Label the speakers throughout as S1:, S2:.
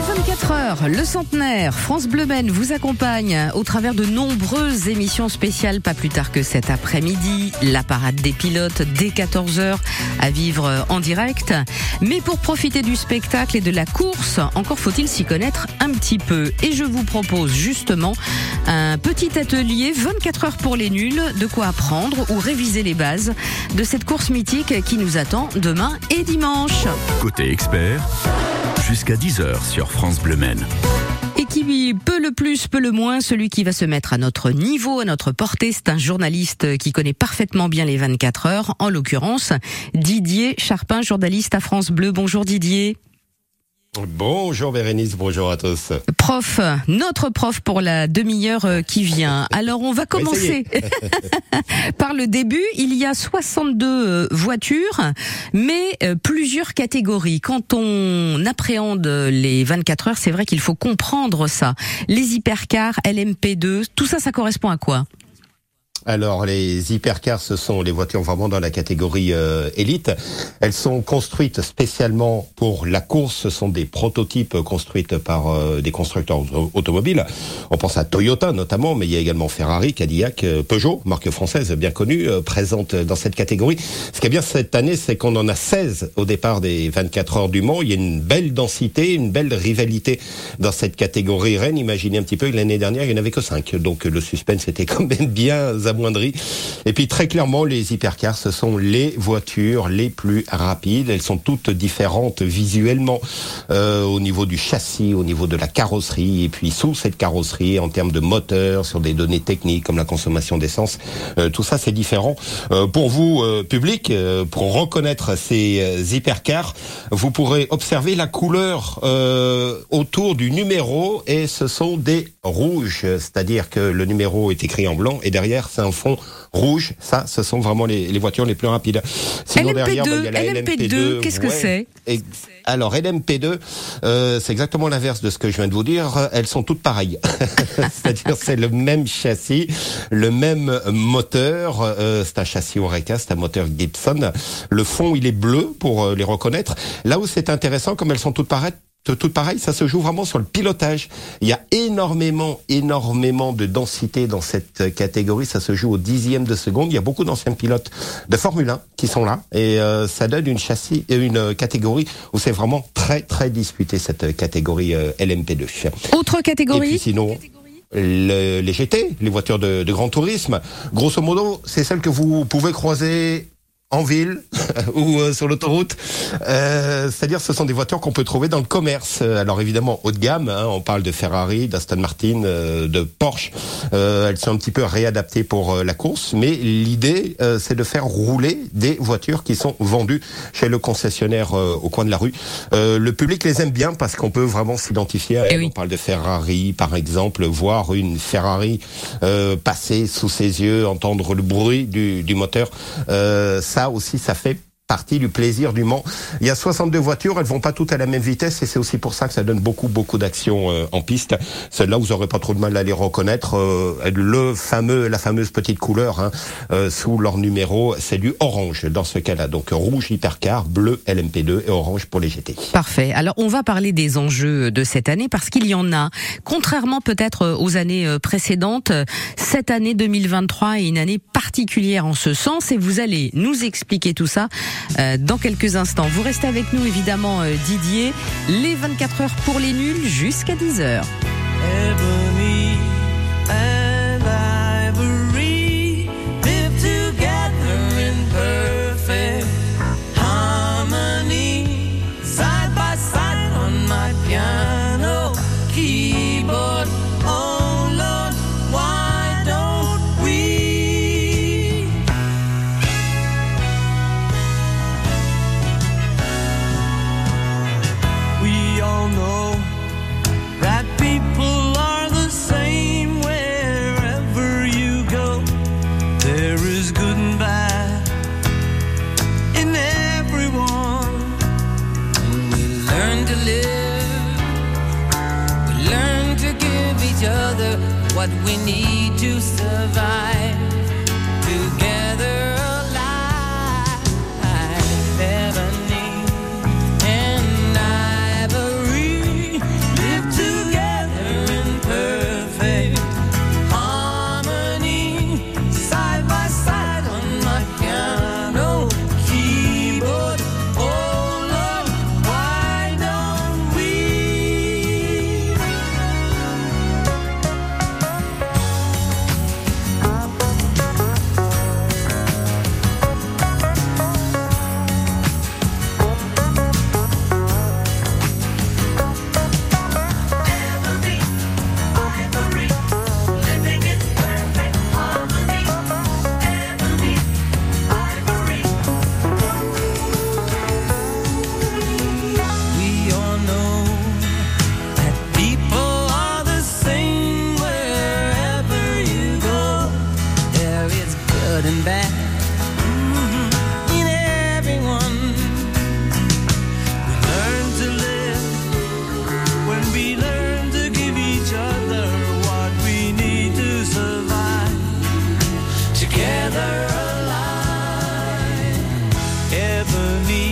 S1: Les 24 heures, le centenaire, France Bleu Men vous accompagne au travers de nombreuses émissions spéciales, pas plus tard que cet après-midi, la parade des pilotes dès 14 heures à vivre en direct. Mais pour profiter du spectacle et de la course, encore faut-il s'y connaître un petit peu. Et je vous propose justement un petit atelier 24 heures pour les nuls, de quoi apprendre ou réviser les bases de cette course mythique qui nous attend demain et dimanche.
S2: Côté expert, jusqu'à 10h sur France Bleu.
S1: Et qui peut le plus, peut le moins, celui qui va se mettre à notre niveau, à notre portée, c'est un journaliste qui connaît parfaitement bien les 24 heures, en l'occurrence Didier Charpin, journaliste à France Bleu. Bonjour Didier.
S3: Bonjour Bérénice, bonjour à tous.
S1: Prof, notre prof pour la demi-heure euh, qui vient. Alors on va commencer par le début. Il y a 62 euh, voitures, mais euh, plusieurs catégories. Quand on appréhende les 24 heures, c'est vrai qu'il faut comprendre ça. Les hypercars, LMP2, tout ça, ça correspond à quoi?
S3: Alors les hypercars, ce sont les voitures vraiment dans la catégorie euh, élite. Elles sont construites spécialement pour la course. Ce sont des prototypes construits par euh, des constructeurs automobiles. On pense à Toyota notamment, mais il y a également Ferrari, Cadillac, euh, Peugeot, marque française bien connue, présente dans cette catégorie. Ce qui est bien cette année, c'est qu'on en a 16 au départ des 24 heures du Mans. Il y a une belle densité, une belle rivalité dans cette catégorie Rennes. Imaginez un petit peu, l'année dernière, il n'y en avait que 5. Donc le suspense était quand même bien amoindri. Et puis très clairement, les hypercars, ce sont les voitures les plus rapides. Elles sont toutes différentes visuellement euh, au niveau du châssis, au niveau de la carrosserie, et puis sous cette carrosserie, en termes de moteur, sur des données techniques comme la consommation d'essence, euh, tout ça c'est différent. Euh, pour vous, euh, public, euh, pour reconnaître ces euh, hypercars, vous pourrez observer la couleur autour du numéro, et ce sont des rouges, c'est-à-dire que le numéro est écrit en blanc, et derrière c'est un fond rouge. Ça, ce sont vraiment les, les voitures les plus rapides.
S1: Sinon, LMP2, derrière, bah, il y a la LMP2, LMP2 qu'est-ce que c'est
S3: alors LMP2, euh, c'est exactement l'inverse de ce que je viens de vous dire. Elles sont toutes pareilles. C'est-à-dire c'est le même châssis, le même moteur. Euh, c'est un châssis Oreca, c'est un moteur Gibson. Le fond il est bleu pour euh, les reconnaître. Là où c'est intéressant, comme elles sont toutes pareilles, tout pareil, ça se joue vraiment sur le pilotage. Il y a énormément, énormément de densité dans cette catégorie. Ça se joue au dixième de seconde. Il y a beaucoup d'anciens pilotes de Formule 1 qui sont là et euh, ça donne une châssis, une catégorie où c'est vraiment très, très disputé cette catégorie euh, LMP2.
S1: Autre catégorie.
S3: Et puis sinon. Le, les GT, les voitures de, de grand tourisme, grosso modo, c'est celles que vous pouvez croiser en ville ou euh, sur l'autoroute. Euh, C'est-à-dire, ce sont des voitures qu'on peut trouver dans le commerce. Alors évidemment, haut de gamme. Hein, on parle de Ferrari, d'Aston Martin, euh, de Porsche. Euh, elles sont un petit peu réadaptées pour euh, la course, mais l'idée, c'est de faire rouler des voitures qui sont vendues chez le concessionnaire au coin de la rue. le public les aime bien parce qu'on peut vraiment s'identifier. à eh elles. On parle de Ferrari, par exemple, voir une Ferrari passer sous ses yeux, entendre le bruit du, du moteur. ça ça aussi, ça fait partie du plaisir du Mans. Il y a 62 voitures, elles vont pas toutes à la même vitesse et c'est aussi pour ça que ça donne beaucoup beaucoup d'actions euh, en piste. Celles-là, vous aurez pas trop de mal à les reconnaître. Euh, le fameux, la fameuse petite couleur hein, euh, sous leur numéro, c'est du orange dans ce cas-là. Donc rouge hypercar, bleu LMP2 et orange pour les GT.
S1: Parfait. Alors on va parler des enjeux de cette année parce qu'il y en a. Contrairement peut-être aux années précédentes, cette année 2023 est une année particulière en ce sens et vous allez nous expliquer tout ça euh, dans quelques instants. Vous restez avec nous évidemment euh, Didier, les 24 heures pour les nuls jusqu'à 10 heures.
S4: What we need to survive
S1: need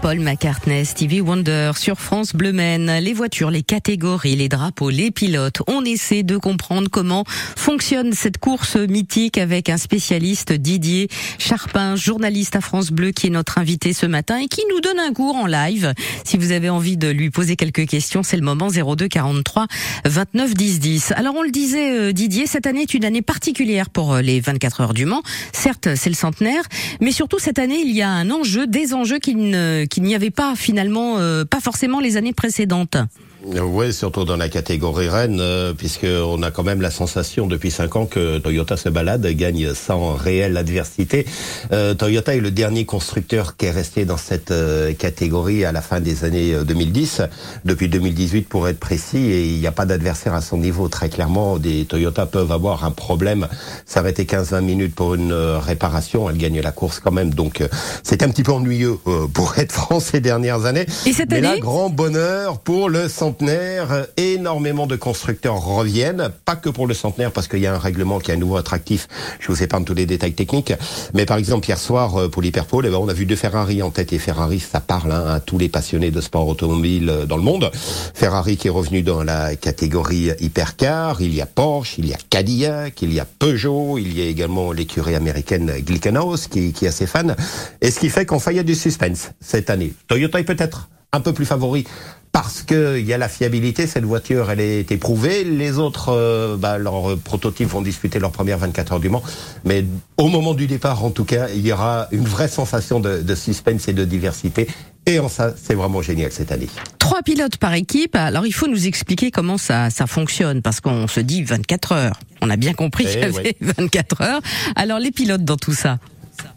S1: Paul McCartney, Stevie Wonder sur France Bleu Maine. Les voitures, les catégories, les drapeaux, les pilotes. On essaie de comprendre comment fonctionne cette course mythique avec un spécialiste Didier Charpin, journaliste à France Bleu qui est notre invité ce matin et qui nous donne un cours en live. Si vous avez envie de lui poser quelques questions, c'est le moment 02 43 29 10 10. Alors on le disait euh, Didier, cette année est une année particulière pour euh, les 24 heures du Mans. Certes, c'est le centenaire, mais surtout cette année il y a un enjeu, des enjeux qu'il n'y avait pas finalement, euh, pas forcément les années précédentes.
S3: Oui, surtout dans la catégorie Rennes, euh, puisque on a quand même la sensation depuis cinq ans que Toyota se balade, gagne sans réelle adversité. Euh, Toyota est le dernier constructeur qui est resté dans cette euh, catégorie à la fin des années 2010, depuis 2018 pour être précis, et il n'y a pas d'adversaire à son niveau. Très clairement, des Toyota peuvent avoir un problème, s'arrêter 15-20 minutes pour une réparation, elle gagne la course quand même. Donc c'est un petit peu ennuyeux pour être franc ces dernières années.
S1: Et cette
S3: Mais
S1: année
S3: là, grand bonheur pour le centenaire. Énormément de constructeurs reviennent, pas que pour le centenaire, parce qu'il y a un règlement qui est à nouveau attractif. Je vous épargne tous les détails techniques. Mais par exemple, hier soir, euh, pour l'Hyperpole, eh ben, on a vu deux Ferrari en tête. Et Ferrari, ça parle hein, à tous les passionnés de sport automobile euh, dans le monde. Ferrari qui est revenu dans la catégorie hypercar. Il y a Porsche, il y a Cadillac, il y a Peugeot, il y a également l'écurie américaine Glickenhaus qui, qui est assez fan. Et ce qui fait qu'on fait il y a du suspense cette année. Toyota est peut-être un peu plus favori parce que il y a la fiabilité, cette voiture elle est éprouvée. Les autres, euh, bah, leurs prototypes vont disputer leurs premières 24 heures du Mans, mais au moment du départ, en tout cas, il y aura une vraie sensation de, de suspense et de diversité. Et en ça, c'est vraiment génial cette année.
S1: Trois pilotes par équipe. Alors il faut nous expliquer comment ça, ça fonctionne parce qu'on se dit 24 heures. On a bien compris qu'il y avait 24 heures. Alors les pilotes dans tout ça?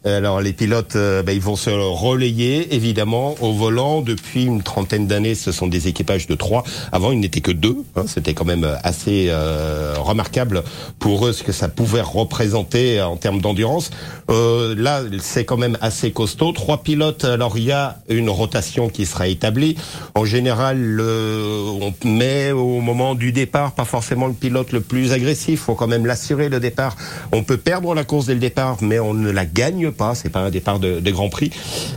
S3: Alors les pilotes, euh, ben, ils vont se relayer évidemment au volant. Depuis une trentaine d'années, ce sont des équipages de trois. Avant, il n'était que deux. hein. C'était quand même assez euh, remarquable pour eux ce que ça pouvait représenter en termes d'endurance. Euh, là, c'est quand même assez costaud. Trois pilotes. Alors il y a une rotation qui sera établie. En général, on met au moment du départ pas forcément le pilote le plus agressif. Faut quand même l'assurer le départ. On peut perdre la course dès le départ, mais on ne la gagne pas. C'est pas un départ de, de Grand Prix.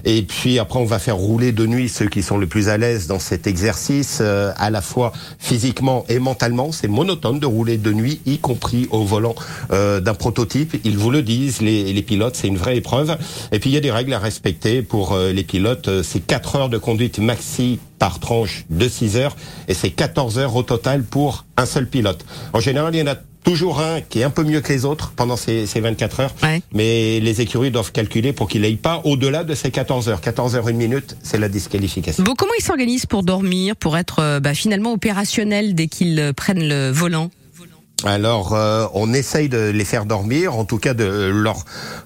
S3: Et puis après, on va faire rouler de nuit ceux qui sont le plus à l'aise dans cet exercice, euh, à la fois physiquement et mentalement. C'est monotone de rouler de nuit, y compris au volant euh, d'un prototype. Ils vous le disent, les, les pilotes, c'est une vraie épreuve. Et puis il y a des règles à respecter pour euh, les pilotes. Euh, C'est 4 heures de conduite maxi par tranche de 6 heures et c'est 14 heures au total pour un seul pilote. En général, il y en a toujours un qui est un peu mieux que les autres pendant ces, ces 24 heures.
S1: Ouais.
S3: Mais les écuries doivent calculer pour qu'il n'aille pas au-delà de ces 14 heures. 14 heures une minute, c'est la disqualification.
S1: Bon, comment ils s'organisent pour dormir, pour être euh, bah, finalement opérationnels dès qu'ils euh, prennent le volant?
S3: Alors, euh, on essaye de les faire dormir, en tout cas de leur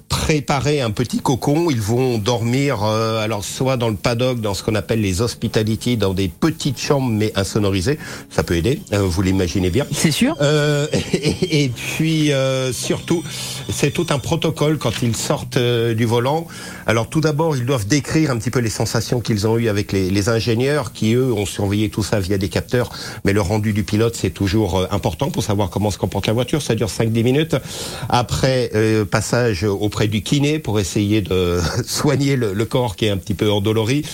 S3: préparer un petit cocon. Ils vont dormir, euh, alors soit dans le paddock, dans ce qu'on appelle les hospitality, dans des petites chambres mais insonorisées. Ça peut aider, euh, vous l'imaginez bien.
S1: C'est sûr
S3: Euh, et, et puis euh, surtout, c'est tout un protocole quand ils sortent du volant. Alors tout d'abord, ils doivent décrire un petit peu les sensations qu'ils ont eues avec les, les ingénieurs qui eux ont surveillé tout ça via des capteurs. Mais le rendu du pilote, c'est toujours important pour savoir comment se comporte la voiture. Ça dure 5-10 minutes. Après, euh, passage auprès du kiné pour essayer de soigner le, le corps qui est un petit peu endolori.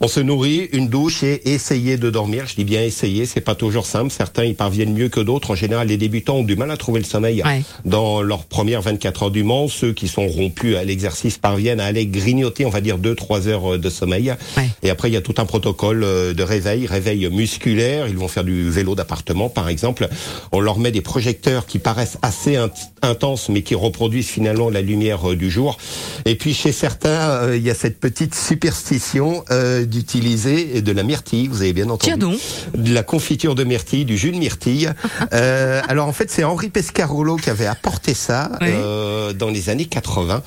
S3: On se nourrit, une douche et essayer de dormir. Je dis bien essayer, c'est pas toujours simple. Certains y parviennent mieux que d'autres. En général, les débutants ont du mal à trouver le sommeil
S1: Ouais.
S3: dans leurs premières 24 heures du Mans. Ceux qui sont rompus à l'exercice parviennent à aller grignoter, on va dire, 2-3 heures euh, de sommeil.
S1: Ouais.
S3: Et après, il y a tout un protocole euh, de réveil, réveil musculaire. Ils vont faire du vélo d'appartement, par exemple. On leur met des projecteurs qui paraissent assez int- intenses, mais qui reproduisent finalement la lumière euh, du jour. Et puis, chez certains, euh, il y a cette petite superstition euh, d'utiliser de la myrtille. Vous avez bien entendu
S1: Tiens donc.
S3: de la confiture de myrtille, du jus de myrtille. Euh, alors en fait, c'est Henri Pescarolo qui avait apporté ça
S1: Oui.
S3: euh, dans les années 80.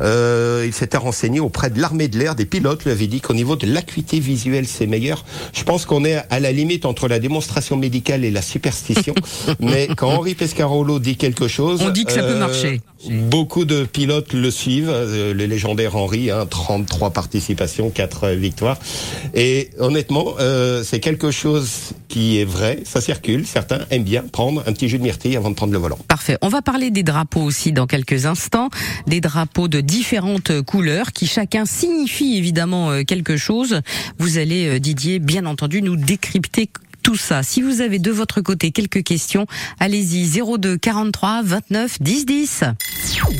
S3: Euh, il s'était renseigné auprès de l'armée de l'air, des pilotes lui avaient dit qu'au niveau de l'acuité visuelle, c'est meilleur. Je pense qu'on est à la limite entre la démonstration médicale et la superstition. Mais quand Henri Pescarolo dit quelque chose,
S1: On dit que ça peut marcher.
S3: Beaucoup de pilotes le suivent, euh, le légendaire Henri, hein, 33 participations, 4 victoires. Et honnêtement, euh, c'est quelque chose qui est vrai, ça circule. Certains aiment bien prendre un petit jus de myrtille avant de prendre le volant.
S1: Parfait. On va parler des drapeaux aussi dans quelques instants. Des drapeaux de différentes couleurs qui chacun signifie évidemment euh, quelque chose. Vous allez, euh, Didier, bien entendu, nous décrypter tout ça. Si vous avez de votre côté quelques questions, allez-y 02 43 29 10 10.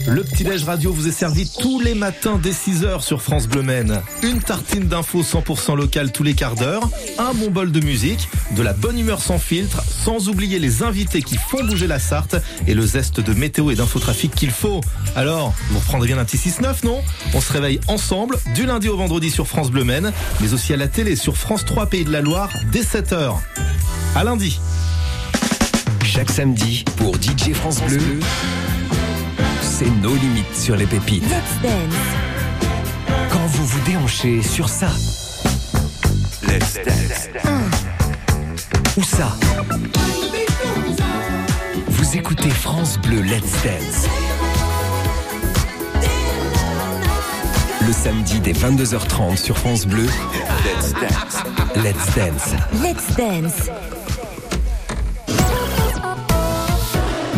S5: Le petit-déj radio vous est servi tous les matins dès 6h sur France Bleu Maine. Une tartine d'infos 100% locales tous les quarts d'heure, un bon bol de musique, de la bonne humeur sans filtre, sans oublier les invités qui font bouger la Sarthe et le zeste de météo et d'infotrafic qu'il faut. Alors, vous reprendrez bien un petit 6-9, non? On se réveille ensemble du lundi au vendredi sur France Bleu Maine, mais aussi à la télé sur France 3 Pays de la Loire dès 7h. À lundi.
S2: Chaque samedi, pour DJ France Bleu, c'est nos limites sur les pépites. Quand vous vous déhanchez sur ça. Let's dance. Ou ça. Vous écoutez France Bleu Let's Dance. Le samedi dès 22h30 sur France Bleu. Let's Dance. Let's Dance.
S6: Let's dance.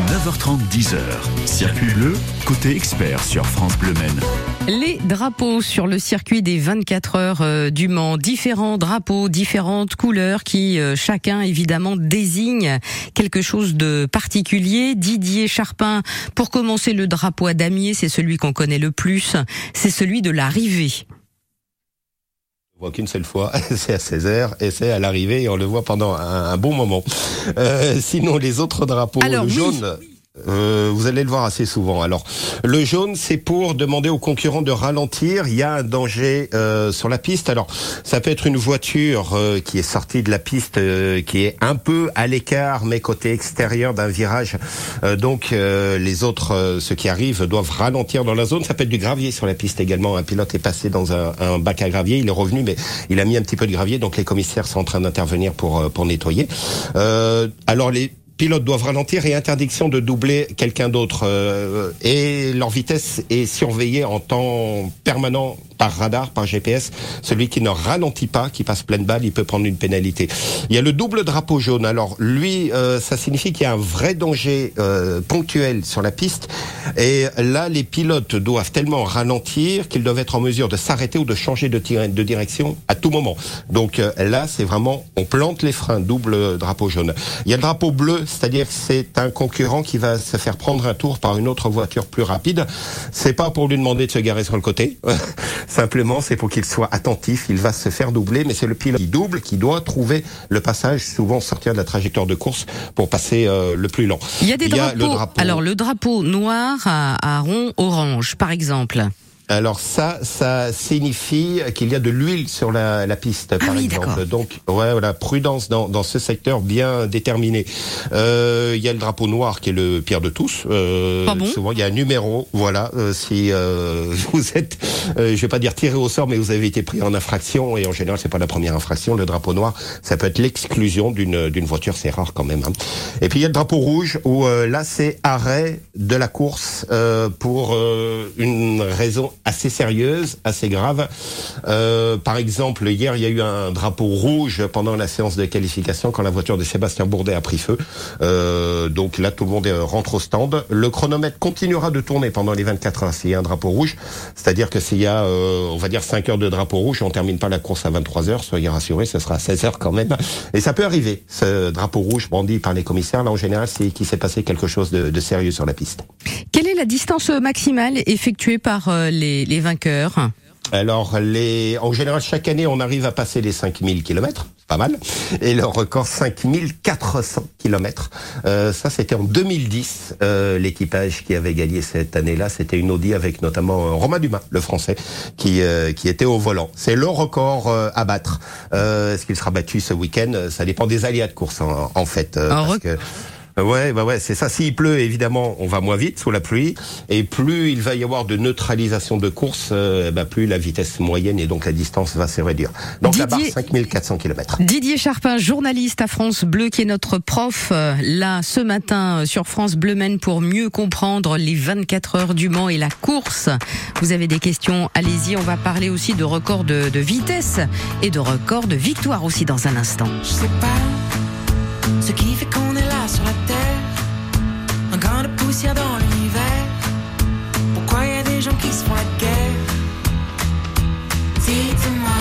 S2: 9h30, 10h. Circuit bleu, côté expert sur France Bleu Maine.
S1: Les drapeaux sur le circuit des 24 heures euh, du Mans, différents drapeaux, différentes couleurs qui euh, chacun évidemment désigne quelque chose de particulier. Didier Charpin, pour commencer le drapeau à damier, c'est celui qu'on connaît le plus, c'est celui de l'arrivée.
S3: On voit qu'une seule fois, c'est à 16h et c'est à l'arrivée et on le voit pendant un, un bon moment. Euh, sinon, les autres drapeaux,
S1: Alors,
S3: le
S1: oui.
S3: jaune. Euh, vous allez le voir assez souvent. Alors, le jaune, c'est pour demander aux concurrents de ralentir. Il y a un danger euh, sur la piste. Alors, ça peut être une voiture euh, qui est sortie de la piste, euh, qui est un peu à l'écart, mais côté extérieur d'un virage. Euh, donc, les autres, ceux qui arrivent, doivent ralentir dans la zone. Ça peut être du gravier sur la piste également. Un pilote est passé dans un, un bac à gravier. Il est revenu, mais il a mis un petit peu de gravier. Donc, les commissaires sont en train d'intervenir pour pour nettoyer. Alors, les pilotes doivent ralentir et interdiction de doubler quelqu'un d'autre. euh, et leur vitesse est surveillée en temps permanent par radar, par GPS. Celui qui ne ralentit pas, qui passe pleine balle, il peut prendre une pénalité. Il y a le double drapeau jaune. Alors lui, euh, ça signifie qu'il y a un vrai danger euh, ponctuel sur la piste. Et là, les pilotes doivent tellement ralentir qu'ils doivent être en mesure de s'arrêter ou de changer de, de direction à tout moment. Donc euh, là, c'est vraiment, on plante les freins, double drapeau jaune. Il y a le drapeau bleu, c'est-à-dire que c'est un concurrent qui va se faire prendre un tour par une autre voiture plus rapide. C'est pas pour lui demander de se garer sur le côté. Simplement, c'est pour qu'il soit attentif. Il va se faire doubler, mais c'est le pilote qui double qui doit trouver le passage, souvent sortir de la trajectoire de course pour passer euh, le plus lent.
S1: Il y a des
S3: Il y a
S1: drapeaux.
S3: le drapeau-
S1: Alors le drapeau noir à, à rond orange, par exemple.
S3: Alors ça, ça signifie qu'il y a de l'huile sur la, la piste, par
S1: Ah oui,
S3: exemple. Donc, ouais, voilà, prudence dans, dans ce secteur bien déterminé. Euh, Il y a le drapeau noir qui est le pire de tous. Euh,
S1: bon
S3: souvent, il y a un numéro. Voilà, euh, si euh, vous êtes, euh, je vais pas dire tiré au sort, mais vous avez été pris en infraction, et en général, c'est pas la première infraction. Le drapeau noir, ça peut être l'exclusion d'une d'une voiture, c'est rare quand même. hein. Et puis il y a le drapeau rouge où euh, là, c'est arrêt de la course euh, pour une raison assez sérieuse, assez grave. Euh, par exemple, hier, il y a eu un drapeau rouge pendant la séance de qualification quand la voiture de Sébastien Bourdet a pris feu. Euh, donc là, tout le monde euh, rentre au stand. Le chronomètre continuera de tourner pendant les 24 heures s'il y a un drapeau rouge. C'est-à-dire que s'il y a, euh, on va dire, 5 heures de drapeau rouge, on termine pas la course à 23 heures, soyez rassurés, ce sera à 16 heures quand même. Et ça peut arriver, ce drapeau rouge brandi par les commissaires. Là, en général, c'est qu'il s'est passé quelque chose de, de sérieux sur la piste.
S1: Est la distance maximale effectuée par euh, les, les vainqueurs
S3: Alors, les, en général, chaque année, on arrive à passer les 5000 kilomètres, c'est pas mal. Et le record, 5400 kilomètres. Euh, ça, c'était en 2010. Euh, L'équipage qui avait gagné cette année-là, c'était une Audi avec notamment euh, Romain Dumas, le français, qui, euh, qui était au volant. C'est le record euh, à battre. Euh, Est-ce qu'il sera battu ce week-end? Ça dépend des aléas de course, en, en fait. parce que- Ouais, bah ouais, c'est ça. S'il pleut, évidemment, on va moins vite sous la pluie, et plus il va y avoir de neutralisation de course, euh, bah, plus la vitesse moyenne et donc la distance va se réduire. Donc la barre
S1: Didier-
S3: 5400 km.
S1: Didier Charpin, journaliste à France Bleu, qui est notre prof euh, là ce matin euh, sur France Bleu Maine pour mieux comprendre les 24 heures du Mans et la course. Vous avez des questions, allez-y. On va parler aussi de record de, de vitesse et de record de victoire aussi dans un instant.
S4: Je sais pas Ce qui fait qu'on est là sur la terre, un grain de poussière dans l'univers. Pourquoi y a des gens qui se font la guerre? Dites-moi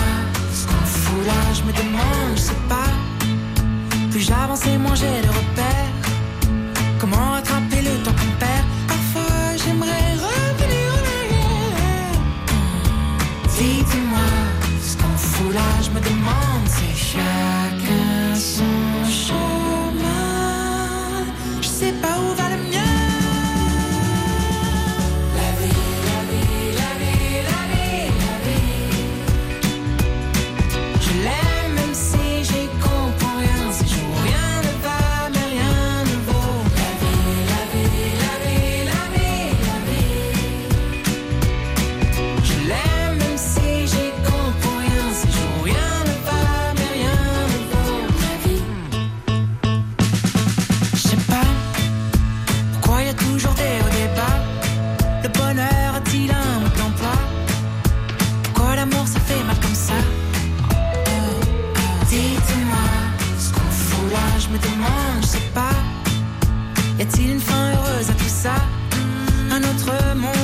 S4: ce qu'on fout là, je me demande, je sais pas. Plus j'avance et moins j'ai de repères. Comment rattraper le temps qu'on perd? Parfois j'aimerais revenir en arrière. Dites-moi ce qu'on fout là, je me demande. Me demande, je sais pas. Y a-t-il une fin heureuse à tout ça? Un autre monde?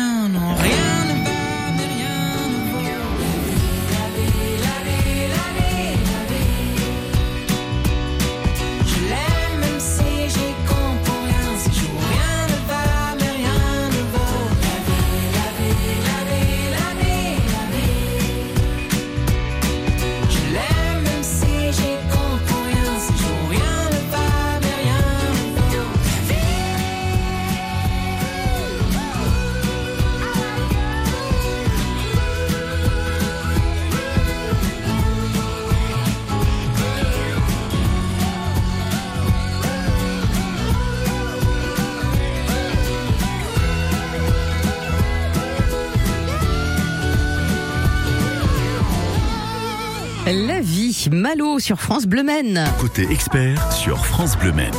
S1: Malo sur France Bleu Maine.
S6: Côté expert sur France Bleu Maine.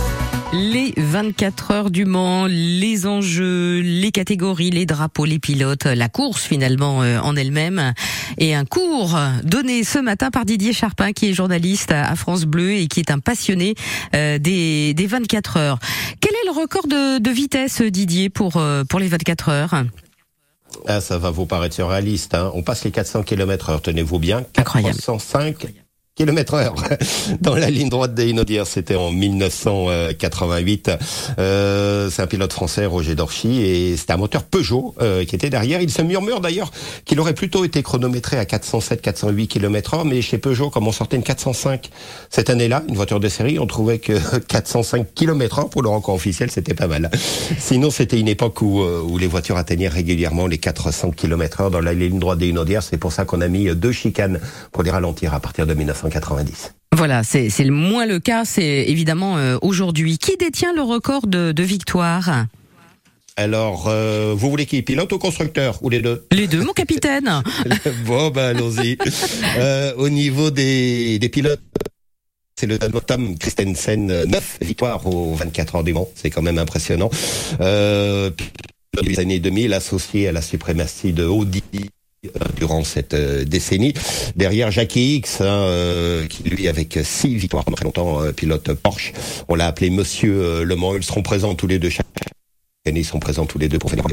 S1: Les 24 heures du Mans, les enjeux, les catégories, les drapeaux, les pilotes, la course finalement euh, en elle-même et un cours donné ce matin par Didier Charpin qui est journaliste à France Bleu et qui est un passionné euh, des, des 24 heures. Quel est le record de, de vitesse Didier pour, euh, pour les 24 heures?
S3: Ah, ça va vous paraître surréaliste. Hein. On passe les 400 km heure, tenez-vous bien.
S1: Incroyable.
S3: 405 km heure dans la ligne droite des Inaudières. C'était en 1988. Euh, c'est un pilote français, Roger Dorchy, et c'était un moteur Peugeot euh, qui était derrière. Il se murmure d'ailleurs qu'il aurait plutôt été chronométré à 407-408 km heure, mais chez Peugeot, comme on sortait une 405 cette année-là, une voiture de série, on trouvait que 405 km heure pour le record officiel, c'était pas mal. Sinon, c'était une époque où, euh, où les voitures atteignaient régulièrement les 400 km heure dans la ligne droite des Inaudières. C'est pour ça qu'on a mis deux chicanes pour les ralentir à partir de 1990.
S1: Voilà, c'est le moins le cas, c'est évidemment euh, aujourd'hui. Qui détient le record de, de victoire?
S3: Alors, euh, vous voulez qui Pilote ou constructeur Ou les deux?
S1: Les deux, mon capitaine.
S3: Bon, ben allons-y. Euh, au niveau des, des pilotes, c'est le Tom Christensen, 9 victoires aux 24 heures du Mans. C'est quand même impressionnant. Euh, des années 2000, associé à la suprématie de Audi durant cette euh, décennie. Derrière Jackie X, hein, euh, qui lui avec six victoires pendant très longtemps, euh, pilote Porsche. On l'a appelé Monsieur euh, Le Mans. Ils seront présents tous les deux chaque ils sont présents tous les deux pour faire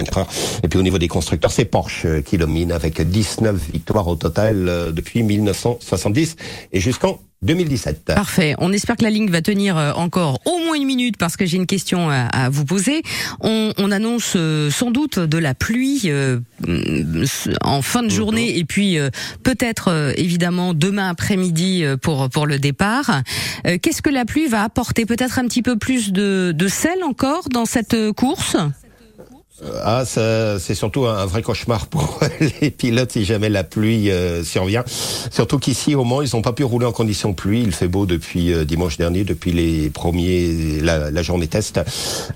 S3: Et puis au niveau des constructeurs, c'est Porsche euh, qui domine avec 19 victoires au total euh, depuis 1970 et jusqu'en 2017.
S1: Parfait. On espère que la ligne va tenir euh, encore au moins une minute parce que j'ai une question à, vous poser. On, on annonce sans doute de la pluie en fin de journée et puis peut-être évidemment demain après-midi pour pour le départ. Qu'est-ce que la pluie va apporter? Peut-être un petit peu plus de, de sel encore dans cette course?
S3: Ah, c'est surtout un, vrai cauchemar pour les pilotes si jamais la pluie euh, survient. Surtout qu'ici, au Mans, ils n'ont pas pu rouler en conditions pluie. Il fait beau depuis euh, dimanche dernier, depuis les premiers, la, la journée test.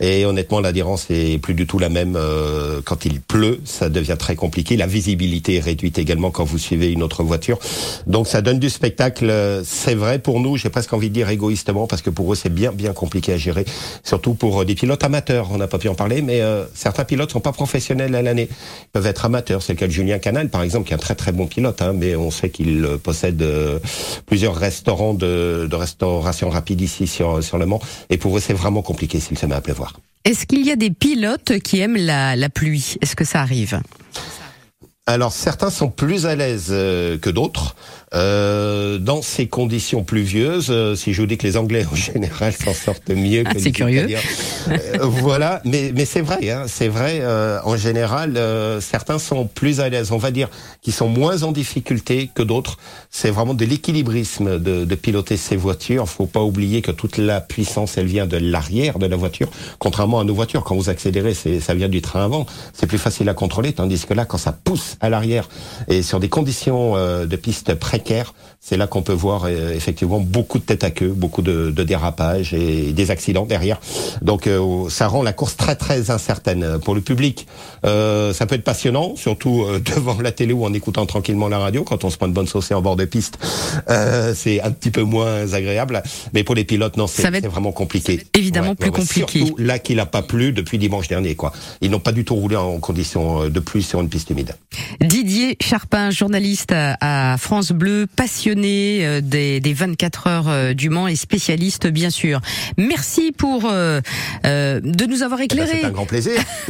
S3: Et honnêtement, l'adhérence est plus du tout la même euh, quand il pleut. Ça devient très compliqué. La visibilité est réduite également quand vous suivez une autre voiture. Donc, ça donne du spectacle. C'est vrai pour nous. J'ai presque envie de dire égoïstement parce que pour eux, c'est bien, bien compliqué à gérer. Surtout pour des pilotes amateurs. On n'a pas pu en parler, mais certains pilotes sont pas professionnels à l'année. Ils peuvent être amateurs. C'est le cas de Julien Canal, par exemple, qui est un très très bon pilote, hein, mais on sait qu'il euh, possède euh, plusieurs restaurants de, de, restauration rapide ici sur, sur le Mans. Et pour eux, c'est vraiment compliqué s'il se met à pleuvoir.
S1: Est-ce qu'il y a des pilotes qui aiment la, la pluie? Est-ce que ça arrive?
S3: Alors certains sont plus à l'aise euh, que d'autres. Euh, dans ces conditions pluvieuses, euh, si je vous dis que les Anglais en général s'en sortent mieux
S1: ah,
S3: que
S1: les curieux.
S3: Euh, voilà, mais mais c'est vrai, hein, c'est vrai. en général, certains sont plus à l'aise. On va dire qu'ils sont moins en difficulté que d'autres. C'est vraiment de l'équilibrisme de, de, piloter ces voitures. Faut pas oublier que toute la puissance, elle vient de l'arrière de la voiture, contrairement à nos voitures. Quand vous accélérez, c'est ça vient du train avant. C'est plus facile à contrôler, tandis que là, quand ça pousse à l'arrière et sur des conditions de piste précaires c'est là qu'on peut voir euh, effectivement beaucoup de tête à queue, beaucoup de, de dérapages et des accidents derrière. Donc euh, ça rend la course très très incertaine pour le public. Euh, ça peut être passionnant, surtout devant la télé ou en écoutant tranquillement la radio quand on se prend de bonne sauce en bord de piste. c'est un petit peu moins agréable, mais pour les pilotes non, c'est vraiment compliqué.
S1: Évidemment plus compliqué.
S3: Surtout là qu'il n'a pas plu depuis dimanche dernier quoi. Ils n'ont pas du tout roulé en conditions de pluie sur une piste humide.
S1: Didier Charpin, journaliste à France Bleu passionné euh, des, des 24 heures euh, du Mans et spécialiste bien sûr. Merci pour euh, de nous avoir
S3: eh ben,
S1: éclairé.
S3: C'est un grand plaisir.